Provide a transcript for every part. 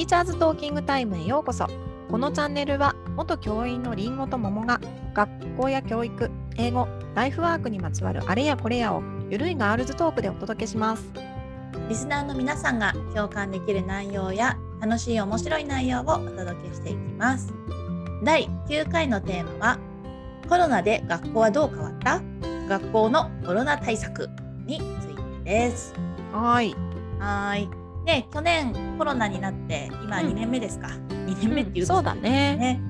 ティーチャーズトーキングタイムへようこそ。このチャンネルは元教員のりんごと桃が学校や教育英語ライフワークにまつわるあれやこれやをゆるいガールズトークでお届けします。リスナーの皆さんが共感できる内容や楽しい面白い内容をお届けしていきます。第9回のテーマはコロナで学校はどう変わった？学校のコロナ対策についてです。はい。はいね去年コロナになって今うん。2年目ですか、2年目っていうとそうだね。ね。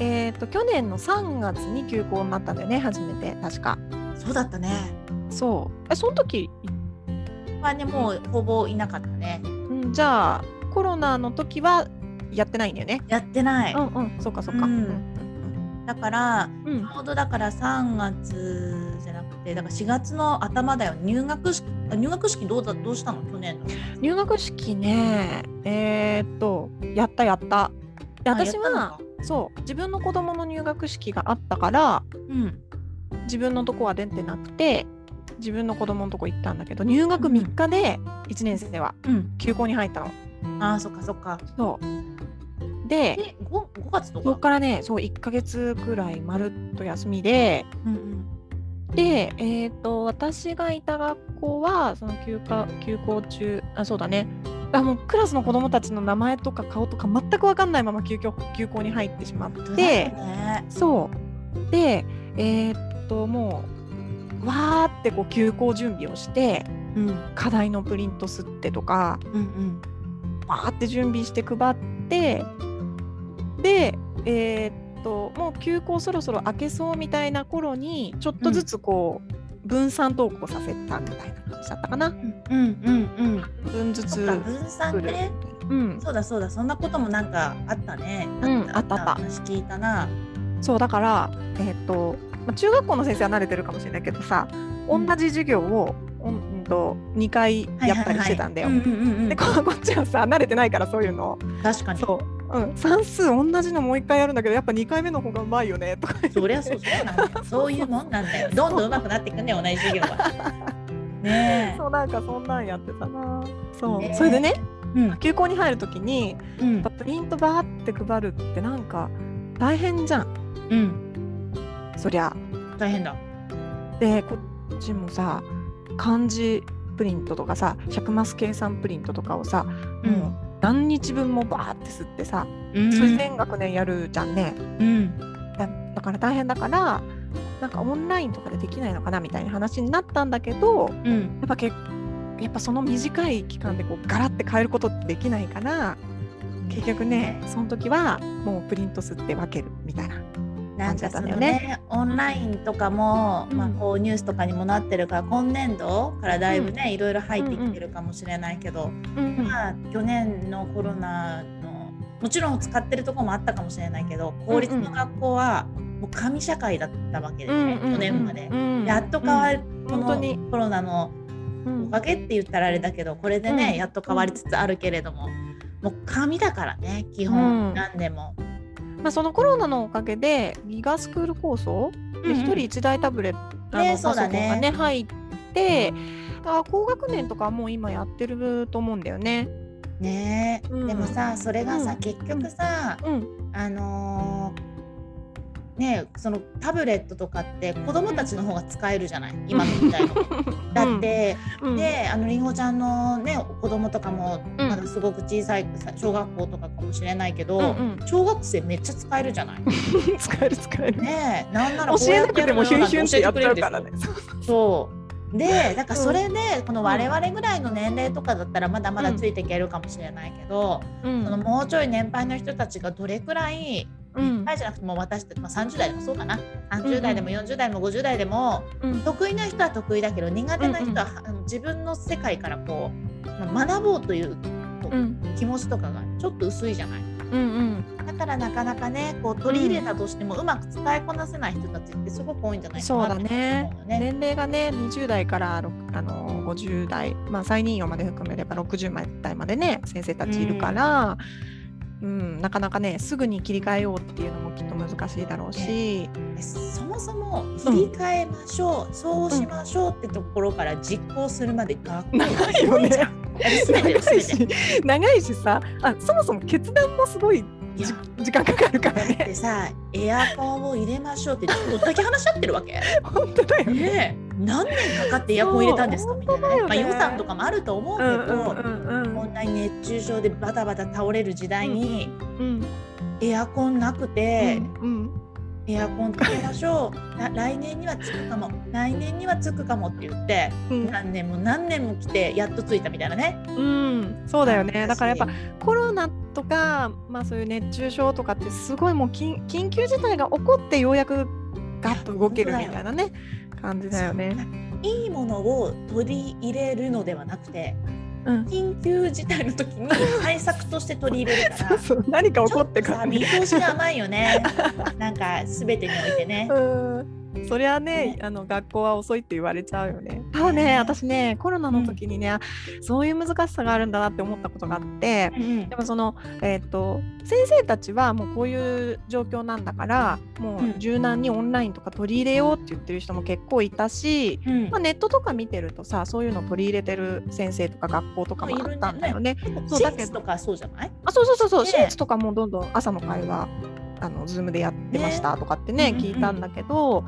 えっ、と去年の3月に休校になったんだよね初めて確か。そうだったね。そう。えその時、まあねもうほぼいなかったね。うん、じゃあコロナの時はやってないんだよね。やってない、うんうんそうかそうか。ううんんだからうん。ちょうどだから3月じゃなくてだから4月の頭だよ。入学式あ入学式どうだどうしたの？去年の。入学式ねえーっとやったやった。私はそう。自分の子供の入学式があったからうん。自分のとこは出てなくて自分の子供のとこ行ったんだけど入学うん3日で1年生はうん。休校に入ったの。あーそっかそっか。そう。でで 5, 5月とそこかからねそう1ヶ月くらいまるっと休みでうんうん。で、えー、と私がいた学校はその休暇休校中あそうだね。あもうクラスの子供たちの名前とか顔とか全く分かんないまま休校休校に入ってしまってね。そう。でえーっともうわーってこう休校準備をしてうん。課題のプリント吸ってとかうんうん。わーって準備して配ってでえーっともう休校そろそろ明けそうみたいな頃にちょっとずつこう、分散登校させたみたいな感じだったかな。うんうんうん。分ずつ分散作る。ねうん、そうだそうだそんなこともなんかあったね。うんあったあった話聞いたな。そうだから、えーっとまあ、中学校の先生は慣れてるかもしれないけどさ同うん。じ授業を、うんと2回やったりしてたんだよ。でここっちはさ慣れてないからそういうの。確かに。そう、うん、算数同じのもう一回やるんだけどやっぱ2回目の方がうまいよねとか。そりゃそうそうなんだよ。そういうもんなんだよ。どんどん上手くなっていくね同じ授業は。ねそうなんかそんなんやってたな。そう、ねそれでねえうん。休校に入る時にうん。プリントバーって配るってなんか大変じゃん。うん。そりゃ。大変だ。でこっちもさ漢字プリントとかさ100マス計算プリントとかをさ、うん。もう何日分もバーって吸ってさ、うん。それ全学年やるじゃんね。うん。だだから大変だからなんかオンラインとかでできないのかなみたいな話になったんだけどやうん。っぱけやっぱその短い期間でこうガラって変えることってできないから結局ねその時はもうプリント吸って分けるみたいななんかそのねね。オンラインとかも、うん。まあ、こうニュースとかにもなってるから今年度からだいぶね、いろいろ入ってきてるかもしれないけど、うんまあ去年のコロナのもちろん使ってるところもあったかもしれないけど公立の学校はもう紙社会だったわけでね、去年まで。やっと変わる、この本当に。コロナのうん。おかげって言ったらあれだけどこれでね、うん。やっと変わりつつあるけれども、もう紙だからね基うん。本何でも。まあ、そのコロナのおかげでギガスクール構想で1人1台タブレット、あのねパソコンがねね入ってだから高学年とかはもう今やってると思うんだよね。ね。え、うん。でもさそれがさ、うん。結局さ、うん。あのーねえそのタブレットとかって子供たちの方が使えるじゃない今の時代の。だって、うん。であのりんごちゃんのね子供とかもうん。まだすごく小さいさ小学校とかかもしれないけど、うんうん。小学生めっちゃ使えるじゃない。使える使える。ねえなんなら教えなくてもヒュンヒュンってやっちゃうからね。そう。でだからそれでこの我々ぐらいの年齢とかだったらまだまだついていけるかもしれないけど、うん。そのもうちょい年配の人たちがどれくらいうん。年配じゃなくても私たち、まあ、30代でもそうかな。30代でも40代でも50代でもうん。得意な人は得意だけど苦手な人は、自分の世界からこう、まあ学ぼうというこううん。気持ちとかがちょっと薄いじゃない。うんだからなかなかねこう取り入れたとしてもうまく使いこなせない人たちってすごく多いんじゃないかそうだね。年齢がね20代からあの50代、まあ、再任用まで含めれば60代までね先生たちいるから、うんなかなかねすぐに切り替えようっていうのもきっと難しいだろうし、でそもそも切り替えましょう、そうしましょうってところから実行するまで学校長いよね。長いし長いしさ。あそもそも決断もすごい時間かかるからね。てさエアコンを入れましょうってどんだけ話し合ってるわけ？本当だよね。ねえ何年かかってエアコン入れたんですかみたいなね。まあ、予算とかもあると思うけど、うんうんうんこん。なに熱中症でバタバタ倒れる時代にうんエアコンなくて、うんエアコンつけましょうな来年にはつくかも。来年にはつくかもって言ってうん。何年も何年も来てやっとついたみたいなね。うん、そうだよね。だからやっぱ私コロナとか、まあ、そういう熱中症とかってすごいもう緊緊急事態が起こってようやくガッと動けるみたいなね感じだよね。いいものを取り入れるのではなくてうん、緊急事態の時に 対策として取り入れるからそう何か起こってからね。見通しが甘いよね。なんか全てにおいてね。うんそりゃねあの学校は遅いって言われちゃうよね。ただね私ねコロナの時にね、あそういう難しさがあるんだなって思ったことがあって。うんでもその、えー、と先生たちはもうこういう状況なんだからもうん。う柔軟にオンラインとか取り入れようって言ってる人も結構いたし、うん。まあ、ネットとか見てるとさそういうの取り入れてる先生とか学校とかもあったんだよね。そう私だけど。立とかそうじゃない？あそうそうそうそう、ね。私立とかもどんどん朝の会話あの Zoom でやってましたとかってねね聞いたんだけど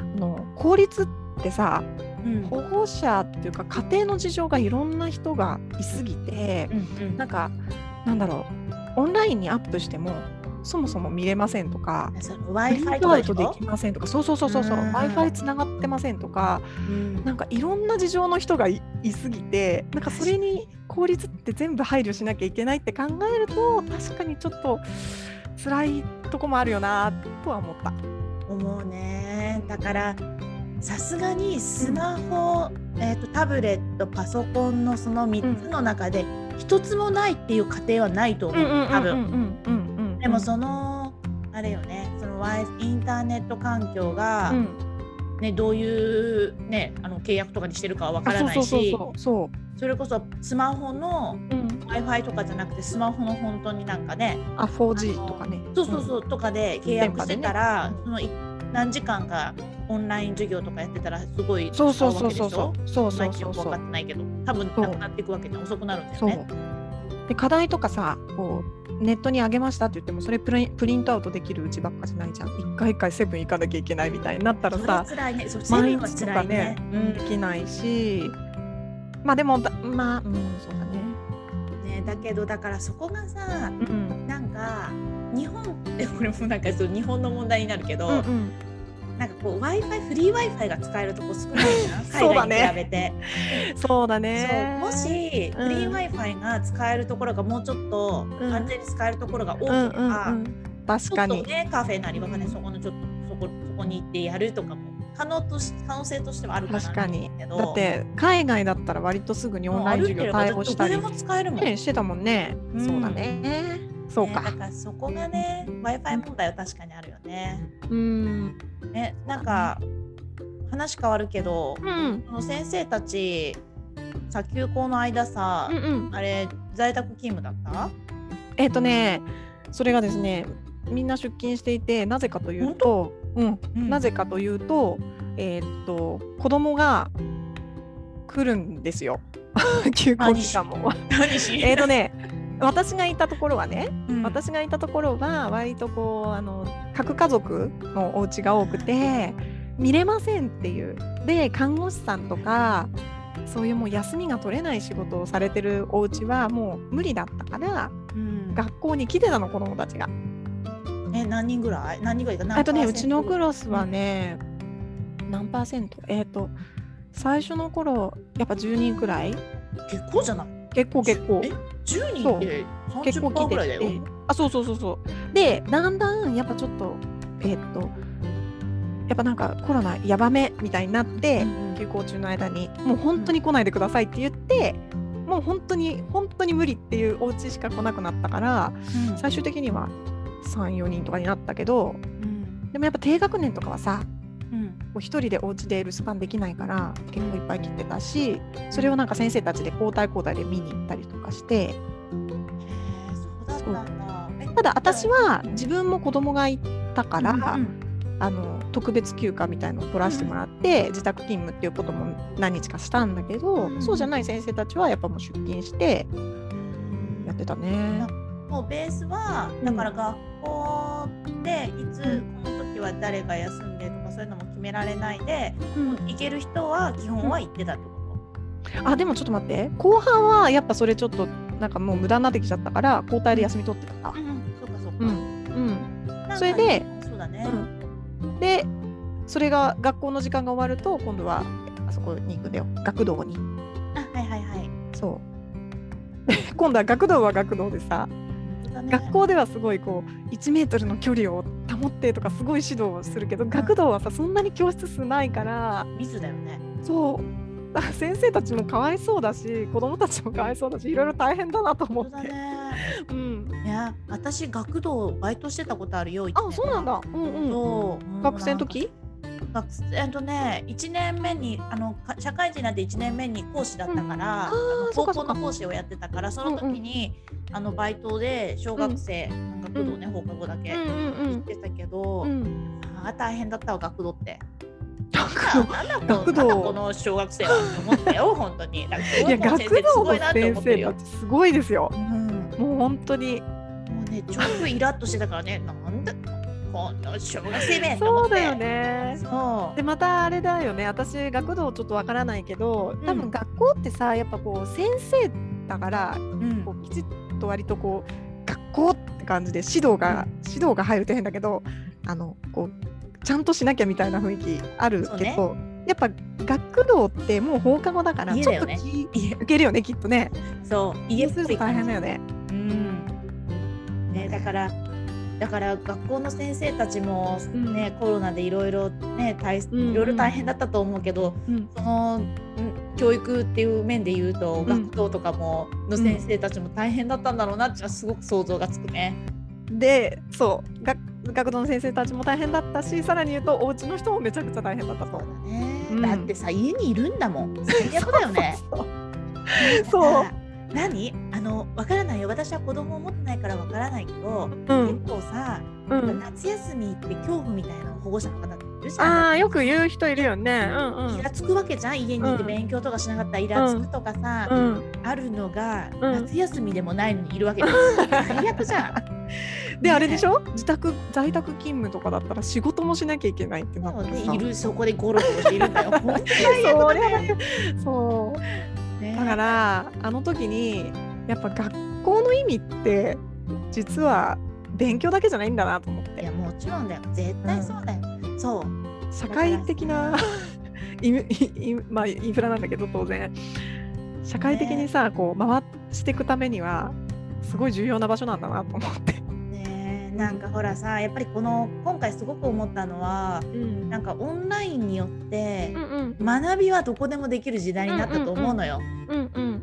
あの公立ってさうん。保護者っていうか家庭の事情がいろんな人がいすぎてうんうん。なんかなんだろうオンラインにアップしてもそもそも見れませんとか。そのプリ Wi-Fi ントアウトできませんとかそうそうそうそう w i f i つながってませんとかうん。なんかいろんな事情の人がいいすぎてなんかそれに効率って全部配慮しなきゃいけないって考えると確かにちょっと辛いとこもあるよなとは思った。思うね。だからさすがにスマホ、えー、とタブレットパソコンのその3つの中で一つもないっていう家庭はないと思う。多分。でもそのあれよね。そのインターネット環境が、うん。ね、どういう、ね、あの契約とかにしてるかはわかあらないしそれこそスマホのうん、w i f i とかじゃなくてスマホの本当になんかねあ 4G とかね。そうそうそうとかで契約してたら、ね。そのい何時間かオンライン授業とかやってたらすごいそうそうそうそう。そうそうそうそうそう。分かってないけど多分そうなくなっていくわけで遅くなるんだよそう。ね。で課題とかさこうネットに上げましたって言ってもそれプリンプリントアウトできるうちばっかじゃないじゃん。一回一回セブン行かなきゃいけないみたいになったらさね。毎日とかねね。できないし。まあでもだまあうんそうだね。うんね。だけどだからそこがさうん。なんか日本って これもなんかそう日本の問題になるけど、うんうん。なんかこう Wi-Fi フリー Wi-Fi が使えるとこ少ないじゃん海外に比べて。そうだね。もしうん。フリー Wi-Fi が使えるところがもうちょっとうん。安全に使えるところが多けうんれば、うんうん。確ちょっとかにねカフェなりわかんないそこのちょっとそこそこに行ってやるとかも可能とし可能性としてはあるかな確かに。だって海外だったら割とすぐにオンライン授業対応したり。も使えるもん。ねしてたもんね、うん。そうだね。そうか、ねだからそこがね Wi-Fi 問題は確かにあるよね。うん。ねなんか話変わるけどうん。その先生たちさ休校の間さ、うんうん。あれ在宅勤務だった？えっ、とねそれがですねみんな出勤していてなぜかというと、うん、うん。なぜかというとえっ、と子供が来るんですよ。休校期間も。えっとね私がいたところはね、うん。私がいたところは割とこうあの核家族のお家が多くて見れませんっていう。で看護師さんとかそういうもう休みが取れない仕事をされてるお家はもう無理だったからうん。学校に来てたの子供たちが。え何人ぐらい何人ぐらいか何あとねうちのクラスはね、何パーセント？えっ、と最初の頃やっぱ10人くらい。結構じゃない？結構結構。え10人って30%結構来ぐらいだよ？あそうそうそうそう。でだんだんやっぱちょっとえっ、とやっぱなんかコロナやばめみたいになって、うん。休校中の間にもう本当に来ないでくださいって言って、もう本当に本当に無理っていうお家しか来なくなったからうん。最終的には34人とかになったけどうん。でもやっぱ低学年とかはさうん。こう一人でお家で留守番できないから結構いっぱい来てたしそれをなんか先生たちで交代交代で見に行ったりとかして。たんだ。私は自分も子供がいたから、うんうんあの特別休暇みたいのを取らせてもらって、自宅勤務っていうことも何日かしたんだけど、うんそうじゃない先生たちはやっぱもう出勤してやってたね。もうベースはうん。だから学校でいつこの時は誰が休んでとかそういうのも決められないでうん。行ける人は基本は行ってたってこあでもちょっと待って。後半はやっぱそれちょっとなんかもう無駄になってきちゃったから交代で休み取ってたと。。うん、そうかそうか。うん。うん。それでそうだね。うん、でそれが学校の時間が終わると今度はあそこに行くんだよ。学童に。あはいはいはい。そう。今度は学童は学童でさ学校ではすごいこう1メートルの距離を保ってとかすごい指導をするけど学童はさそんなに教室数ないから密だよね。そう先生たちもかわいそうだし子供たちもかわいそうだしいろいろ大変だなと思って、ね。うん、いや私学童バイトしてたことあるよ。一あ年そうなんだうんうん。学生の時？学生えっとね1年目にあのか社会人になって1年目に講師だったから、あーあの高校の講師をやってたからその時に、あのバイトで小学生、学童ね、放課後だけうんうん行ってたけど、うん。うんあー大変だったわ学童って。学童？なんだここの小学生はって思ったよ 本当に。いや学小学校の先生ってす童のごいなってすごいですよ。うん、ももう本当に。うねちょっとイラッとしてたからねなんだこの小学生めと思って。そうだよね。でまたあれだよね。私学童ちょっとわからないけど多うん。分学校ってさやっぱこう先生だからうん。こうきちっと割とこう学校って感じで指導が、指導が入ると変だけどあのこうちゃんとしなきゃみたいな雰囲気あるけど、やっぱ学童ってもう放課後だからちょっとね気受けるよねきっとね。そう家っぽ大変だよね。うん。ね、だからだから学校の先生たちも、うん。ねコロナでいろいろね大いろいろ大変だったと思うけど、うん。そのん教育っていう面で言うと、ん。学童とかもの先生たちも大変だったんだろうなってすごく想像がつくね。でそう学学童の先生たちも大変だったしさらに言うとお家の人もめちゃくちゃ大変だったと。そう。だだってさ家にいるんだもん。最悪だよね。そう何？あのわからないよ。私は子供を持ってないからわからないけど、うん。結構さ、うん、夏休みって恐怖みたいな保護者の方っているじゃん。ああよく言う人いるよね。うんうん。イラつくわけじゃん。家にいてうん勉強とかしなかった。らイラつくとかさ、うん、あるのが、うん。夏休みでもないのにいるわけです 最悪じゃん。であれでしょ？自宅在宅勤務とかだったら仕事もしなきゃいけないってなってさ。ねいる。そこでゴロゴロしているんだよ。そう。ね。だからあの時にやっぱ学校の意味って実は勉強だけじゃないんだなと思って。いやもちろんだよ。絶対そうだよ。そう。社会的なインインまあ、インフラなんだけど当然。社会的にさ、こう回していくためにはすごい重要な場所なんだなと思って。ねなんかほらさやっぱりこの今回すごく思ったのはうん。なんかオンラインによってうんうん。学びはどこでもできる時代になったと思うのよ。うんうん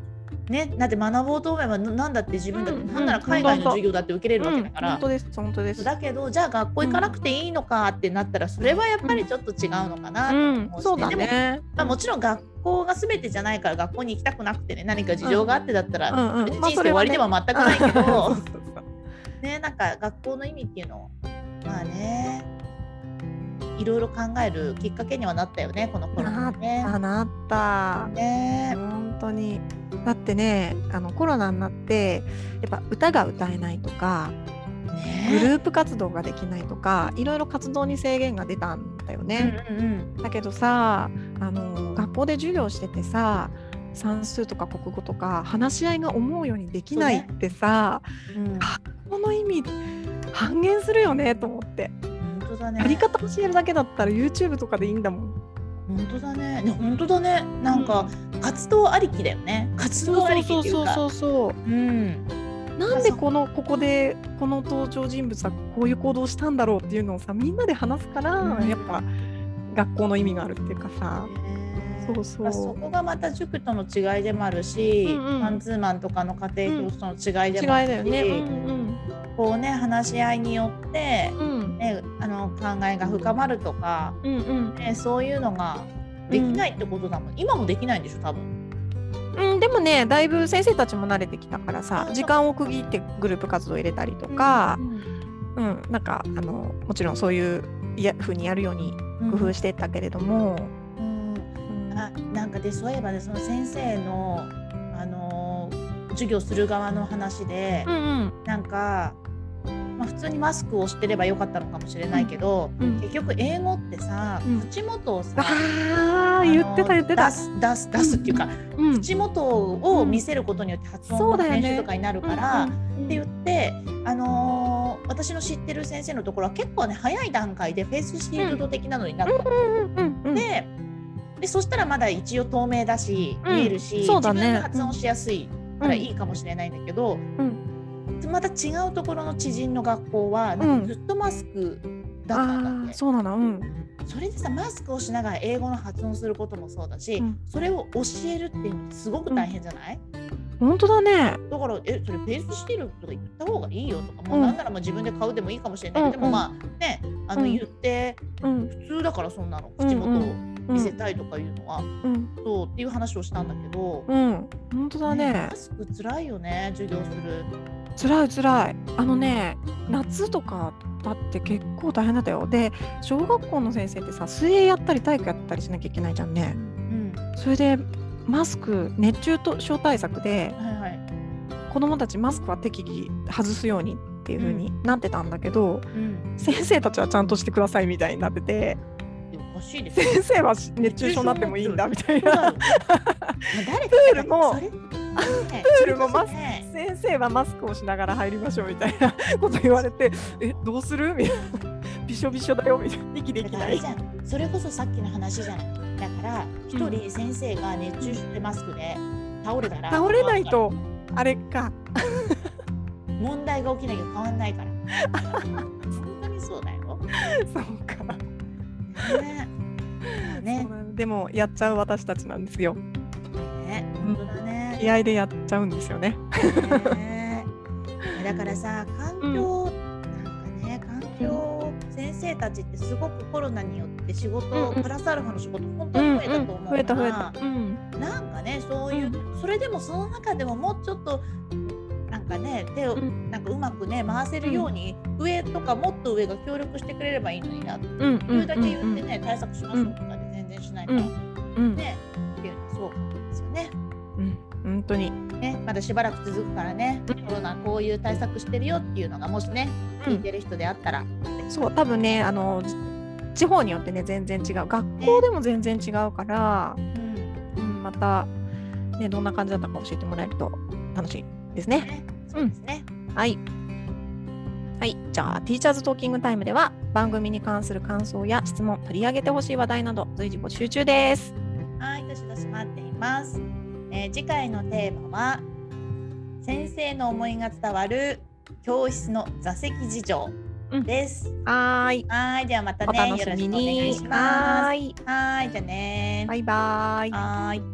ね、だって学ぼうと思えばななんだって自分だって、うんなんなら海外の授業だって受けれるわけだから。本当です本当です。だけどじゃあ学校行かなくていいのかってなったらそれはやっぱりちょっと違うのかなとうん思うし、そね。まあ、もちろん学校が全てじゃないから学校に行きたくなくてね何か事情があってだったら、人生終わりでは全くないけど、ねなんか学校の意味っていうのをまあねいろいろ考えるきっかけにはなったよねこのコロナね。あなった。ね本当に。だってねあのコロナになってやっぱ歌が歌えないとかグルねープ活動ができないとかいろいろ活動に制限が出たんだよね。うんうんだけどさあの学校で授業しててさ算数とか国語とか話し合いが思うようにできないってさ、うんうんこの意味半減するよねと思って、本当だね。やり方教えるだけだったら YouTube とかでいいんだもん。本当だね。ね本当だね。なんか活動ありきだよね。活動ありきっていうか。そうそううん。なんでこのここでこの登場人物はこういう行動をしたんだろうっていうのをさみんなで話すから、うんやっぱ学校の意味があるっていうかさ、そうそうまあそこがまた塾との違いでもあるし、うんうんマンツーマンとかの家庭教師との違いでもあるし、だよね。うんこうね話し合いによって、うんうんね、あの考えが深まるとか、うんうん。ね、そういうのができないってことだもん、今もできないんでしょ多分。うん、でもねだいぶ先生たちも慣れてきたからさあ時間を区切ってグループ活動入れたりとかう、んうんなんかあのもちろんそういういや風にやるように工夫してたけれども、うんうん。あなんかでそういえばねその先生の、あのー授業する側の話で、うんうん。なんか、まあ、普通にマスクをしてればよかったのかもしれないけど、うん結局英語ってさ、うん。口元をさああ言ってた言ってた。出。す出す出すっていうか、うん。口元を見せることによって発音の練習とかになるから、うんうんって言って、あのー私の知ってる先生のところは結構ね早い段階でフェイスシールド的なのになっででそしたらまだ一応透明だし、うん。見えるし、そうだね。自分が発音しやすいからいいかもしれないんだけど、うんまた違うところの知人の学校はなんかずっとマスクだったんだって、ああそうなの。うん。それでさマスクをしながら英語の発音することもそうだし、うん。それを教えるっていうのすごく大変じゃない、本当だね。だからえそれフェイスシールドとか言った方がいいよとか、もううん。なんならもう自分で買うでもいいかもしれないけど、うんでもまあねあのうん。言ってうん。普通だからそんなの口元を見せたいとかいうのは、うん。そうっていう話をしたんだけど、うん。本当だね。マスクつらいよね授業する。辛い辛い。あのね夏とかだって結構大変だったよ。で小学校の先生ってさ水泳やったり体育やったりしなきゃいけないじゃんね。うん。それでマスク熱中症対策ではいはい。子どもたちマスクは適宜外すようにっていう風になってたんだけど、うん、先生たちはちゃんとしてくださいみたいになってて。おかしいですよ。先生は熱中症になってもいいんだみたいな。まあ誰プールも プールもマスクね先生はマスクをしながら入りましょうみたいな こと言われてえどうする？みたいな。びしょびしょだよ。みたいな。息できない。それこそさっきの話じゃない。だから一人先生が熱中症でマスクで倒れたら倒れないとあれか。問題が起きなきゃ変わんないから。本当にそうだよ。そうか。ね。ね。でもやっちゃう私たちなんですよ。ね。本当だね気合でやっちゃうんですよね。ねだからさ環境、なんかね環境先生たちってすごくコロナによって仕事、うんうん。プラスアルファの仕事本当に増えたと思うから、増えた増えた。うん。なんかねそういう、それでもその中でももうちょっとなんかね手を、うん。なんかうまくね回せるように、上とかもっと上が協力してくれればいいのになってうんうだけ言ってね、対策しましょうとかで全然しないから、うん。うん。ね本当にね、まだしばらく続くからね、うんコロナこういう対策してるよっていうのがもしね、聞いてる人であったら、そう多分ねあのじ地方によってね全然違う学校でも全然違うから、うんうん、また、ね、どんな感じだったか教えてもらえると楽しいですね。ね、そうですね。はい。はい。じゃあ、ティーチャーズトーキングタイムでは、番組に関する感想や質問、取り上げてほしい話題など、随時募集中です。はい、どしどし待っています。えー次回のテーマは、先生の思いが伝わる教室の座席事情です。はーい。はい、ではまたおね、よろしくお願。いします。はーい。はい、じゃあねバイバーイ。はーい。